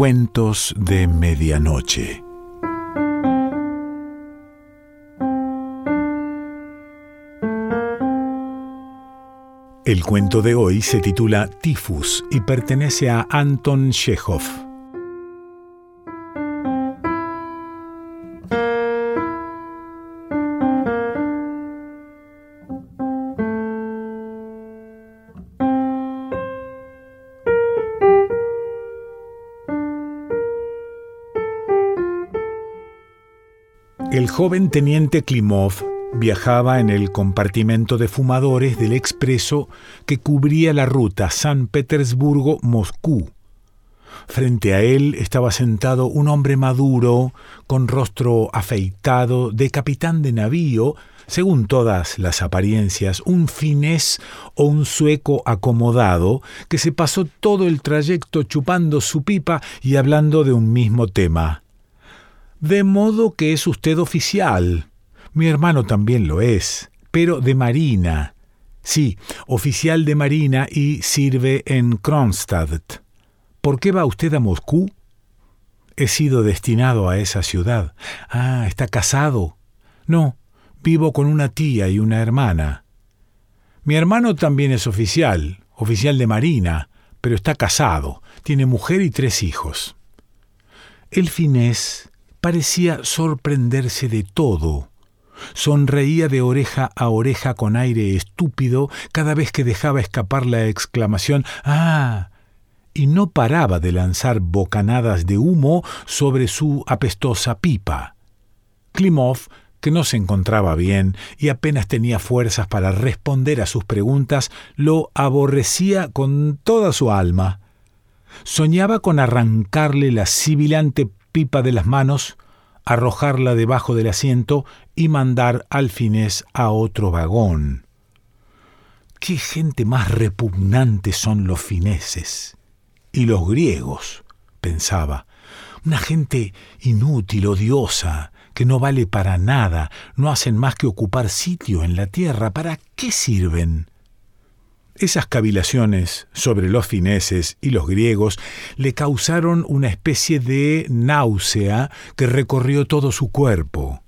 Cuentos de Medianoche. El cuento de hoy se titula Tifus y pertenece a Anton Chekhov. Joven teniente Klimov viajaba en el compartimento de fumadores del expreso que cubría la ruta San Petersburgo-Moscú. Frente a él estaba sentado un hombre maduro, con rostro afeitado, de capitán de navío, según todas las apariencias, un finés o un sueco acomodado, que se pasó todo el trayecto chupando su pipa y hablando de un mismo tema. De modo que es usted oficial. Mi hermano también lo es, pero de Marina. Sí, oficial de Marina y sirve en Kronstadt. ¿Por qué va usted a Moscú? He sido destinado a esa ciudad. Ah, ¿está casado? No, vivo con una tía y una hermana. Mi hermano también es oficial, oficial de Marina, pero está casado, tiene mujer y tres hijos. El finés parecía sorprenderse de todo. Sonreía de oreja a oreja con aire estúpido cada vez que dejaba escapar la exclamación ¡Ah! y no paraba de lanzar bocanadas de humo sobre su apestosa pipa. Klimov, que no se encontraba bien y apenas tenía fuerzas para responder a sus preguntas, lo aborrecía con toda su alma. Soñaba con arrancarle la sibilante pipa de las manos, arrojarla debajo del asiento y mandar al finés a otro vagón. Qué gente más repugnante son los fineses. Y los griegos, pensaba. Una gente inútil, odiosa, que no vale para nada, no hacen más que ocupar sitio en la tierra. ¿Para qué sirven? Esas cavilaciones sobre los fineses y los griegos le causaron una especie de náusea que recorrió todo su cuerpo.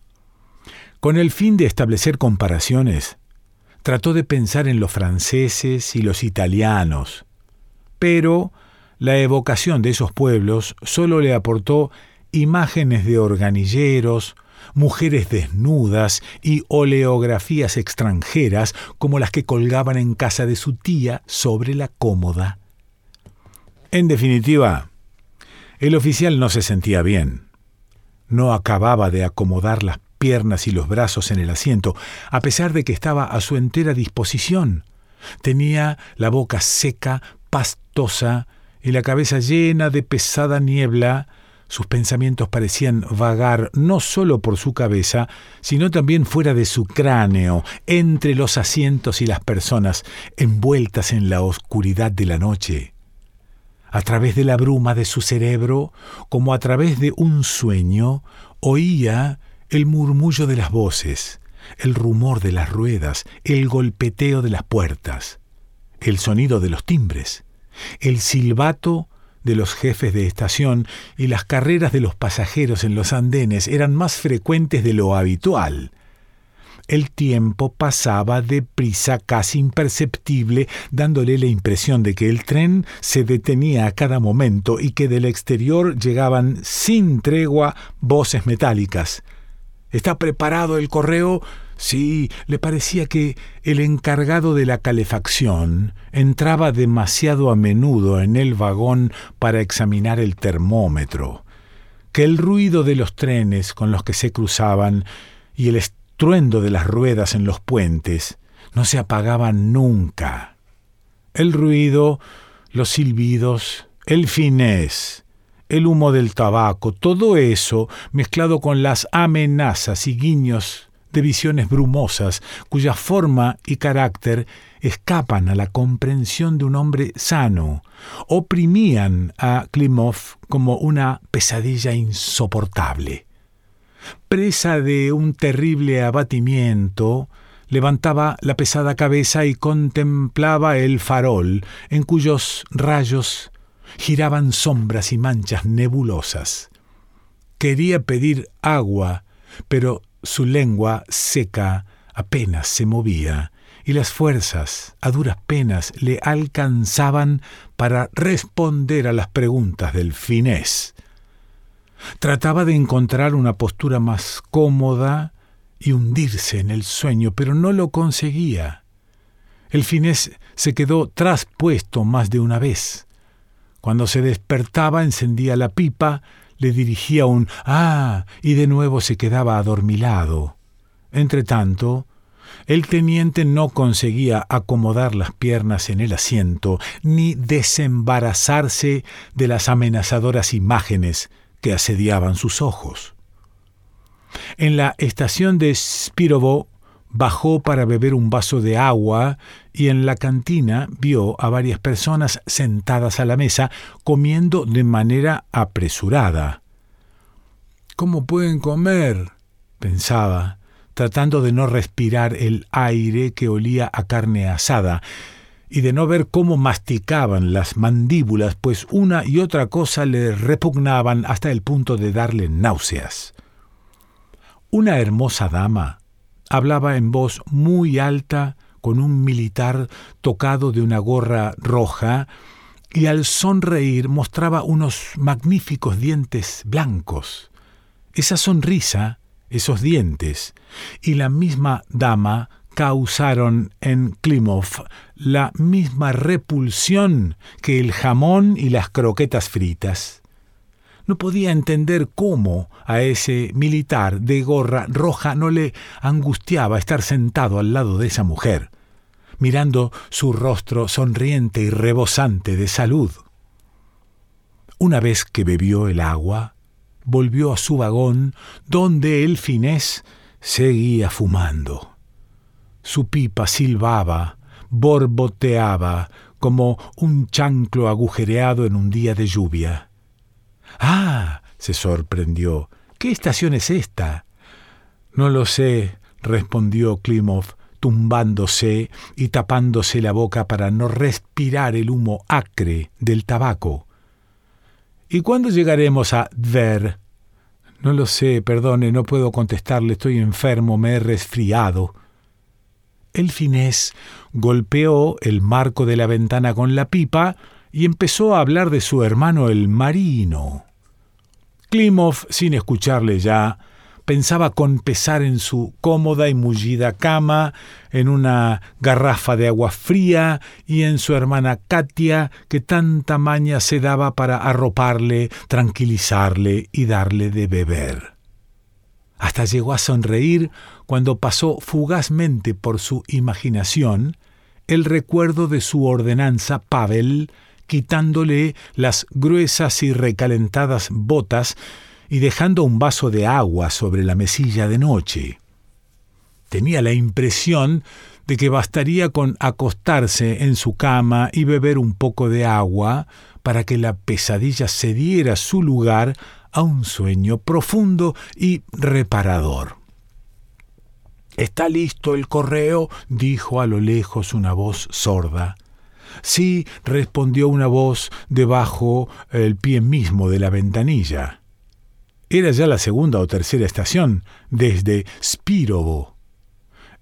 Con el fin de establecer comparaciones, trató de pensar en los franceses y los italianos, pero la evocación de esos pueblos solo le aportó imágenes de organilleros, mujeres desnudas y oleografías extranjeras como las que colgaban en casa de su tía sobre la cómoda. En definitiva, el oficial no se sentía bien. No acababa de acomodar las piernas y los brazos en el asiento, a pesar de que estaba a su entera disposición. Tenía la boca seca, pastosa, y la cabeza llena de pesada niebla, sus pensamientos parecían vagar no solo por su cabeza, sino también fuera de su cráneo, entre los asientos y las personas, envueltas en la oscuridad de la noche. A través de la bruma de su cerebro, como a través de un sueño, oía el murmullo de las voces, el rumor de las ruedas, el golpeteo de las puertas, el sonido de los timbres, el silbato de los jefes de estación y las carreras de los pasajeros en los andenes eran más frecuentes de lo habitual. El tiempo pasaba deprisa, casi imperceptible, dándole la impresión de que el tren se detenía a cada momento y que del exterior llegaban sin tregua voces metálicas. ¿Está preparado el correo? Sí, le parecía que el encargado de la calefacción entraba demasiado a menudo en el vagón para examinar el termómetro, que el ruido de los trenes con los que se cruzaban y el estruendo de las ruedas en los puentes no se apagaban nunca. El ruido, los silbidos, el finés, el humo del tabaco, todo eso, mezclado con las amenazas y guiños de visiones brumosas cuya forma y carácter escapan a la comprensión de un hombre sano, oprimían a Klimov como una pesadilla insoportable. Presa de un terrible abatimiento, levantaba la pesada cabeza y contemplaba el farol, en cuyos rayos giraban sombras y manchas nebulosas. Quería pedir agua, pero su lengua seca apenas se movía, y las fuerzas, a duras penas, le alcanzaban para responder a las preguntas del finés. Trataba de encontrar una postura más cómoda y hundirse en el sueño, pero no lo conseguía. El finés se quedó traspuesto más de una vez. Cuando se despertaba encendía la pipa, le dirigía un ah y de nuevo se quedaba adormilado. Entretanto, el teniente no conseguía acomodar las piernas en el asiento, ni desembarazarse de las amenazadoras imágenes que asediaban sus ojos. En la estación de Spirovo bajó para beber un vaso de agua y en la cantina vio a varias personas sentadas a la mesa comiendo de manera apresurada. ¿Cómo pueden comer? pensaba, tratando de no respirar el aire que olía a carne asada, y de no ver cómo masticaban las mandíbulas, pues una y otra cosa le repugnaban hasta el punto de darle náuseas. Una hermosa dama hablaba en voz muy alta con un militar tocado de una gorra roja, y al sonreír mostraba unos magníficos dientes blancos. Esa sonrisa, esos dientes, y la misma dama causaron en Klimov la misma repulsión que el jamón y las croquetas fritas. No podía entender cómo a ese militar de gorra roja no le angustiaba estar sentado al lado de esa mujer, mirando su rostro sonriente y rebosante de salud. Una vez que bebió el agua, volvió a su vagón, donde el finés seguía fumando. Su pipa silbaba, borboteaba, como un chanclo agujereado en un día de lluvia. Ah, se sorprendió. ¿Qué estación es esta? No lo sé, respondió Klimov, tumbándose y tapándose la boca para no respirar el humo acre del tabaco. ¿Y cuándo llegaremos a Dver? No lo sé, perdone, no puedo contestarle, estoy enfermo, me he resfriado. El finés golpeó el marco de la ventana con la pipa y empezó a hablar de su hermano el marino. Klimov, sin escucharle ya, pensaba con pesar en su cómoda y mullida cama, en una garrafa de agua fría y en su hermana Katia, que tanta maña se daba para arroparle, tranquilizarle y darle de beber. Hasta llegó a sonreír cuando pasó fugazmente por su imaginación el recuerdo de su ordenanza Pavel, quitándole las gruesas y recalentadas botas y dejando un vaso de agua sobre la mesilla de noche. Tenía la impresión de que bastaría con acostarse en su cama y beber un poco de agua para que la pesadilla cediera su lugar a un sueño profundo y reparador. ¿Está listo el correo? dijo a lo lejos una voz sorda. Sí, respondió una voz debajo el pie mismo de la ventanilla. Era ya la segunda o tercera estación, desde Spirovo.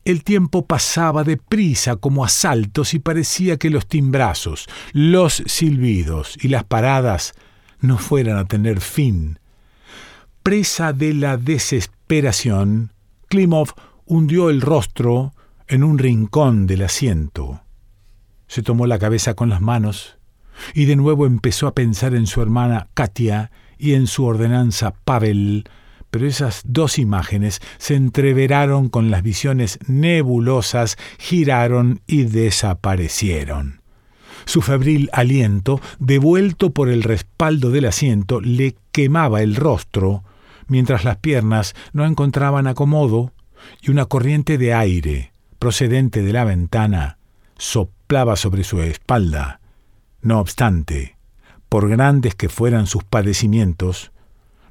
El tiempo pasaba deprisa como a saltos y parecía que los timbrazos, los silbidos y las paradas no fueran a tener fin. Presa de la desesperación, Klimov hundió el rostro en un rincón del asiento. Se tomó la cabeza con las manos y de nuevo empezó a pensar en su hermana Katia y en su ordenanza Pavel, pero esas dos imágenes se entreveraron con las visiones nebulosas, giraron y desaparecieron. Su febril aliento, devuelto por el respaldo del asiento, le quemaba el rostro, mientras las piernas no encontraban acomodo y una corriente de aire, procedente de la ventana, soplaba sobre su espalda. No obstante, por grandes que fueran sus padecimientos,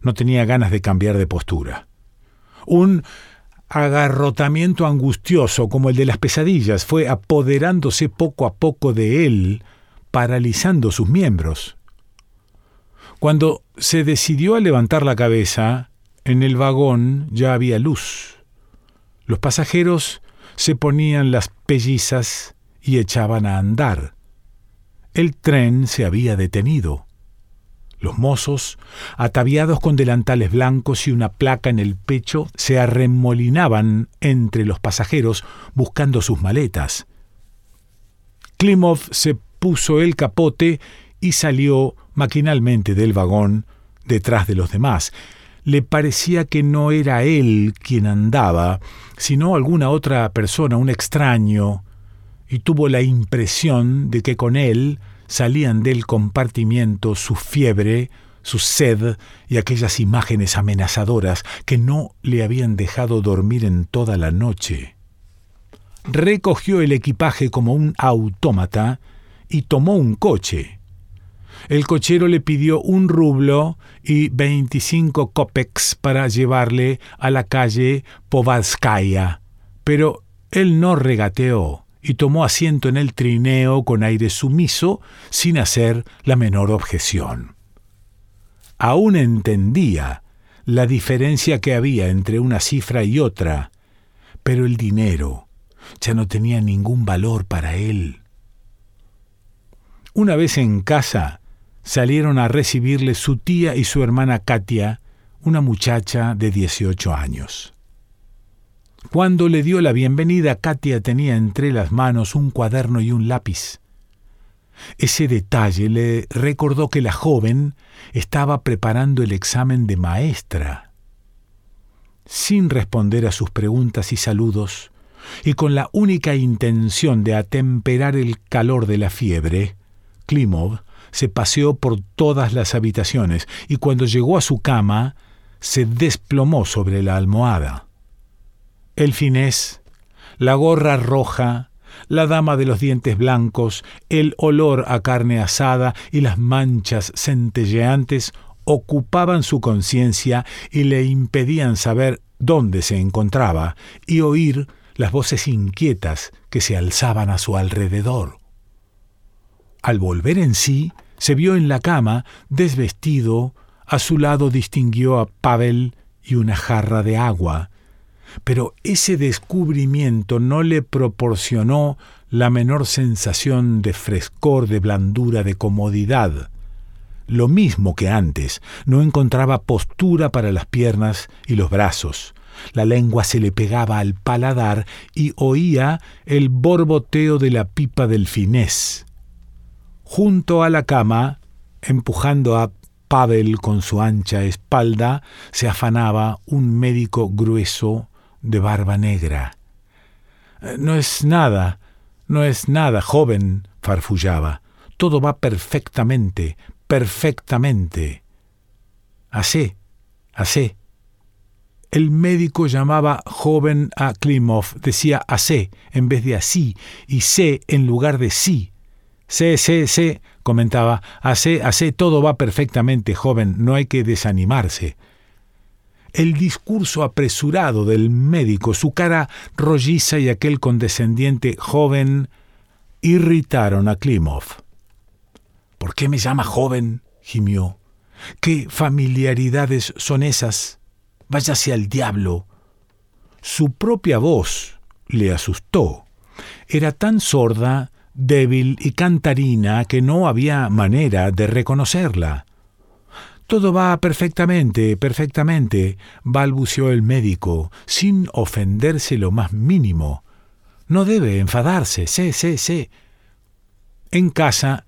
no tenía ganas de cambiar de postura. Un agarrotamiento angustioso como el de las pesadillas fue apoderándose poco a poco de él, paralizando sus miembros. Cuando se decidió a levantar la cabeza, en el vagón ya había luz. Los pasajeros se ponían las pellizas y echaban a andar. El tren se había detenido. Los mozos, ataviados con delantales blancos y una placa en el pecho, se arremolinaban entre los pasajeros buscando sus maletas. Klimov se puso el capote y salió maquinalmente del vagón detrás de los demás. Le parecía que no era él quien andaba, sino alguna otra persona, un extraño, y tuvo la impresión de que con él salían del compartimiento su fiebre, su sed y aquellas imágenes amenazadoras que no le habían dejado dormir en toda la noche. Recogió el equipaje como un autómata y tomó un coche. El cochero le pidió un rublo y veinticinco kopecks para llevarle a la calle Povalskaya, pero él no regateó y tomó asiento en el trineo con aire sumiso, sin hacer la menor objeción. Aún entendía la diferencia que había entre una cifra y otra, pero el dinero ya no tenía ningún valor para él. Una vez en casa, salieron a recibirle su tía y su hermana Katia, una muchacha de 18 años. Cuando le dio la bienvenida, Katia tenía entre las manos un cuaderno y un lápiz. Ese detalle le recordó que la joven estaba preparando el examen de maestra. Sin responder a sus preguntas y saludos, y con la única intención de atemperar el calor de la fiebre, Klimov se paseó por todas las habitaciones y cuando llegó a su cama se desplomó sobre la almohada el finés, la gorra roja, la dama de los dientes blancos, el olor a carne asada y las manchas centelleantes ocupaban su conciencia y le impedían saber dónde se encontraba y oír las voces inquietas que se alzaban a su alrededor. Al volver en sí, se vio en la cama, desvestido, a su lado distinguió a Pavel y una jarra de agua, pero ese descubrimiento no le proporcionó la menor sensación de frescor, de blandura, de comodidad. Lo mismo que antes, no encontraba postura para las piernas y los brazos. La lengua se le pegaba al paladar y oía el borboteo de la pipa del finés. Junto a la cama, empujando a Pavel con su ancha espalda, se afanaba un médico grueso de barba negra. Eh, no es nada, no es nada, joven, farfullaba. Todo va perfectamente, perfectamente. Así, así. El médico llamaba joven a Klimov, decía así en vez de así y sé en lugar de sí. Sé, sé, sé, comentaba, así, así, todo va perfectamente, joven, no hay que desanimarse. El discurso apresurado del médico, su cara rolliza y aquel condescendiente joven irritaron a Klimov. ¿Por qué me llama joven? gimió. ¿Qué familiaridades son esas? Váyase al diablo. Su propia voz le asustó. Era tan sorda, débil y cantarina que no había manera de reconocerla. Todo va perfectamente, perfectamente, balbuceó el médico, sin ofenderse lo más mínimo. No debe enfadarse, sé, sé, sé. En casa,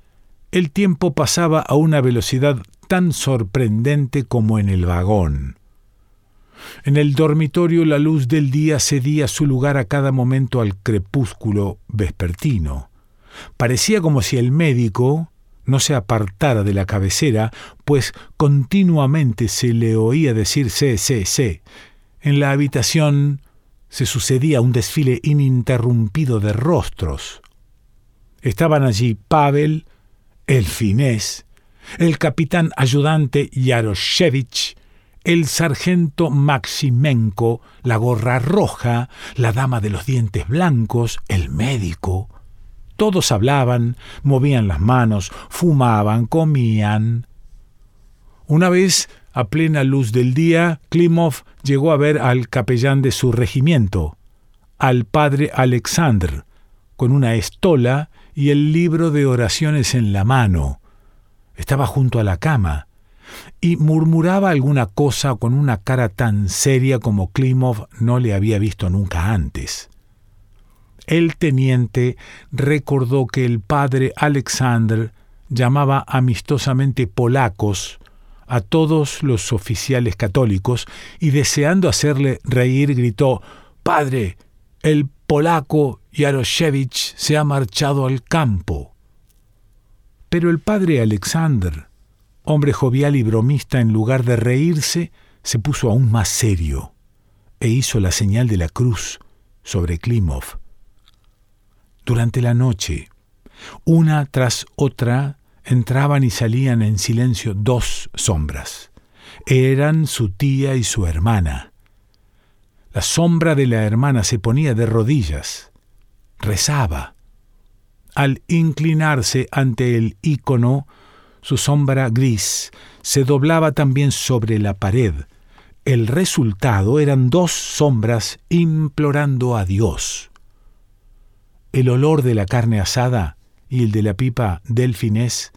el tiempo pasaba a una velocidad tan sorprendente como en el vagón. En el dormitorio la luz del día cedía su lugar a cada momento al crepúsculo vespertino. Parecía como si el médico, no se apartara de la cabecera, pues continuamente se le oía decir sé, sé, sé. En la habitación se sucedía un desfile ininterrumpido de rostros. Estaban allí Pavel, el finés, el capitán ayudante Yaroshevich, el sargento Maximenko, la gorra roja, la dama de los dientes blancos, el médico, todos hablaban, movían las manos, fumaban, comían. Una vez, a plena luz del día, Klimov llegó a ver al capellán de su regimiento, al padre Alexander, con una estola y el libro de oraciones en la mano. Estaba junto a la cama y murmuraba alguna cosa con una cara tan seria como Klimov no le había visto nunca antes. El teniente recordó que el padre Alexander llamaba amistosamente polacos a todos los oficiales católicos y deseando hacerle reír gritó Padre, el polaco Yaroshevich se ha marchado al campo. Pero el padre Alexander, hombre jovial y bromista, en lugar de reírse, se puso aún más serio e hizo la señal de la cruz sobre Klimov. Durante la noche, una tras otra, entraban y salían en silencio dos sombras. Eran su tía y su hermana. La sombra de la hermana se ponía de rodillas, rezaba. Al inclinarse ante el ícono, su sombra gris se doblaba también sobre la pared. El resultado eran dos sombras implorando a Dios. El olor de la carne asada y el de la pipa delfinés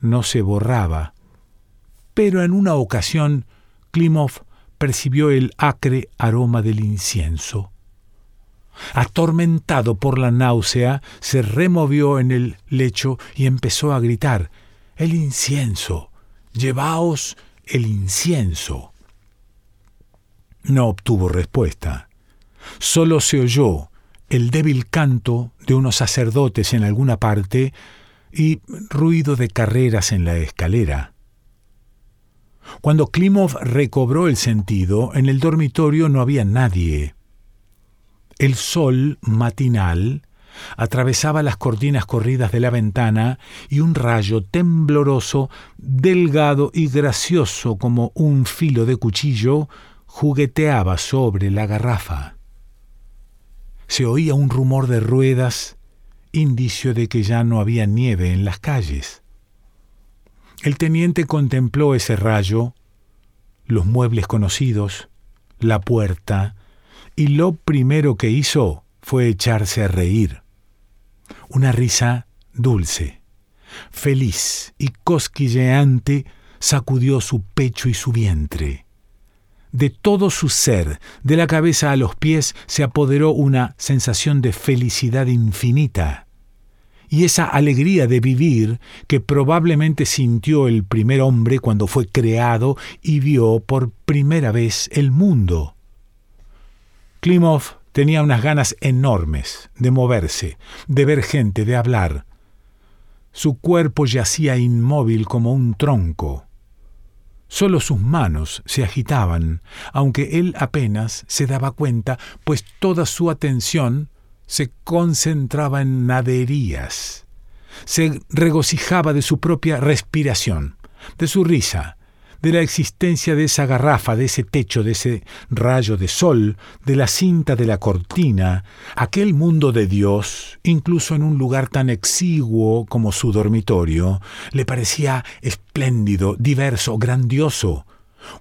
no se borraba, pero en una ocasión Klimov percibió el acre aroma del incienso. Atormentado por la náusea, se removió en el lecho y empezó a gritar El incienso. Llevaos el incienso. No obtuvo respuesta. Solo se oyó el débil canto de unos sacerdotes en alguna parte y ruido de carreras en la escalera. Cuando Klimov recobró el sentido, en el dormitorio no había nadie. El sol matinal atravesaba las cortinas corridas de la ventana y un rayo tembloroso, delgado y gracioso como un filo de cuchillo, jugueteaba sobre la garrafa se oía un rumor de ruedas, indicio de que ya no había nieve en las calles. El teniente contempló ese rayo, los muebles conocidos, la puerta, y lo primero que hizo fue echarse a reír. Una risa dulce, feliz y cosquilleante sacudió su pecho y su vientre. De todo su ser, de la cabeza a los pies, se apoderó una sensación de felicidad infinita. Y esa alegría de vivir que probablemente sintió el primer hombre cuando fue creado y vio por primera vez el mundo. Klimov tenía unas ganas enormes de moverse, de ver gente, de hablar. Su cuerpo yacía inmóvil como un tronco. Solo sus manos se agitaban, aunque él apenas se daba cuenta, pues toda su atención se concentraba en naderías. Se regocijaba de su propia respiración, de su risa, de la existencia de esa garrafa, de ese techo, de ese rayo de sol, de la cinta de la cortina, aquel mundo de Dios, incluso en un lugar tan exiguo como su dormitorio, le parecía espléndido, diverso, grandioso.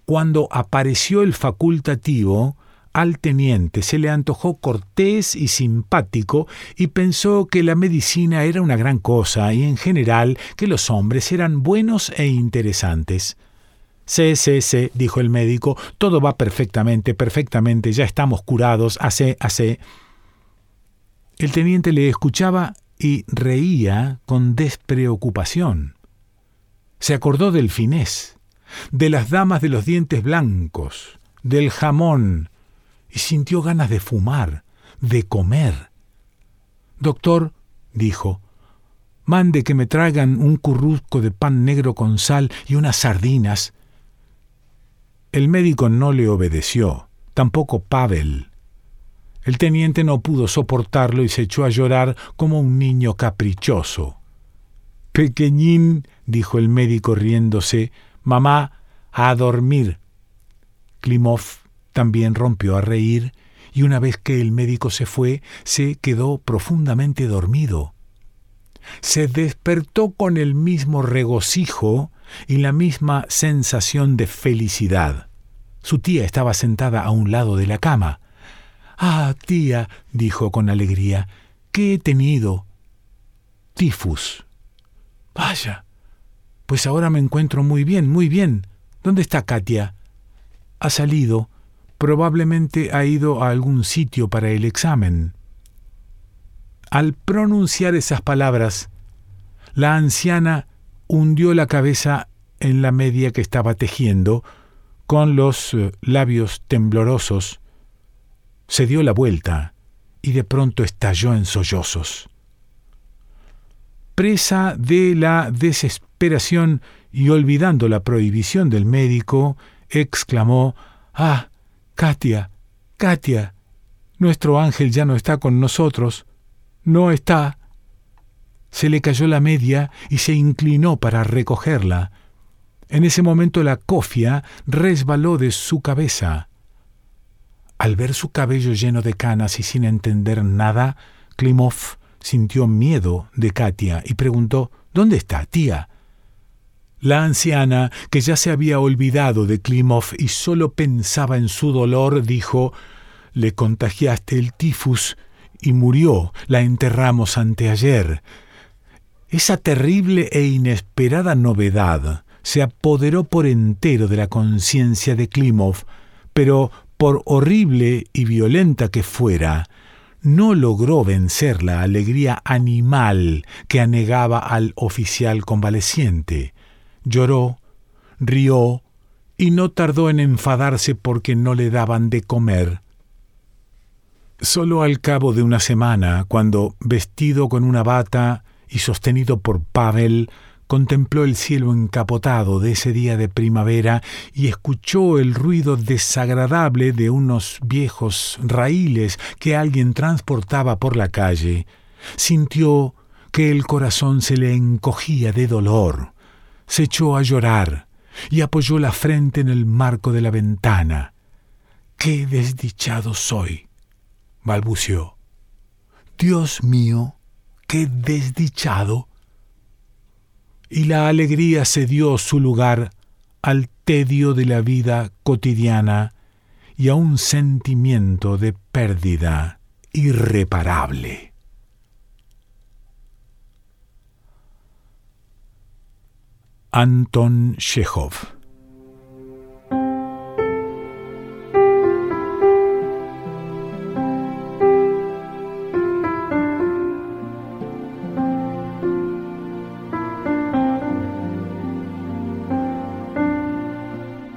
Cuando apareció el facultativo, al teniente se le antojó cortés y simpático y pensó que la medicina era una gran cosa y en general que los hombres eran buenos e interesantes. Sí, sí, sí, dijo el médico, todo va perfectamente, perfectamente, ya estamos curados, hace, hace. El teniente le escuchaba y reía con despreocupación. Se acordó del finés, de las damas de los dientes blancos, del jamón, y sintió ganas de fumar, de comer. Doctor, dijo, mande que me traigan un currusco de pan negro con sal y unas sardinas, el médico no le obedeció, tampoco Pavel. El teniente no pudo soportarlo y se echó a llorar como un niño caprichoso. Pequeñín, dijo el médico riéndose, mamá, a dormir. Klimov también rompió a reír y una vez que el médico se fue, se quedó profundamente dormido. Se despertó con el mismo regocijo y la misma sensación de felicidad. Su tía estaba sentada a un lado de la cama. Ah, tía, dijo con alegría, ¿qué he tenido? Tifus. Vaya. Pues ahora me encuentro muy bien, muy bien. ¿Dónde está Katia? Ha salido. Probablemente ha ido a algún sitio para el examen. Al pronunciar esas palabras, la anciana hundió la cabeza en la media que estaba tejiendo, con los eh, labios temblorosos, se dio la vuelta y de pronto estalló en sollozos. Presa de la desesperación y olvidando la prohibición del médico, exclamó Ah, Katia, Katia, nuestro ángel ya no está con nosotros, no está. Se le cayó la media y se inclinó para recogerla. En ese momento la cofia resbaló de su cabeza. Al ver su cabello lleno de canas y sin entender nada, Klimov sintió miedo de Katia y preguntó ¿Dónde está, tía? La anciana, que ya se había olvidado de Klimov y solo pensaba en su dolor, dijo Le contagiaste el tifus y murió. La enterramos anteayer. Esa terrible e inesperada novedad se apoderó por entero de la conciencia de Klimov, pero por horrible y violenta que fuera, no logró vencer la alegría animal que anegaba al oficial convaleciente. Lloró, rió y no tardó en enfadarse porque no le daban de comer. Solo al cabo de una semana, cuando, vestido con una bata y sostenido por Pavel, contempló el cielo encapotado de ese día de primavera y escuchó el ruido desagradable de unos viejos raíles que alguien transportaba por la calle. Sintió que el corazón se le encogía de dolor. Se echó a llorar y apoyó la frente en el marco de la ventana. ¡Qué desdichado soy! balbuceó. Dios mío, qué desdichado y la alegría cedió su lugar al tedio de la vida cotidiana y a un sentimiento de pérdida irreparable. Anton Chekhov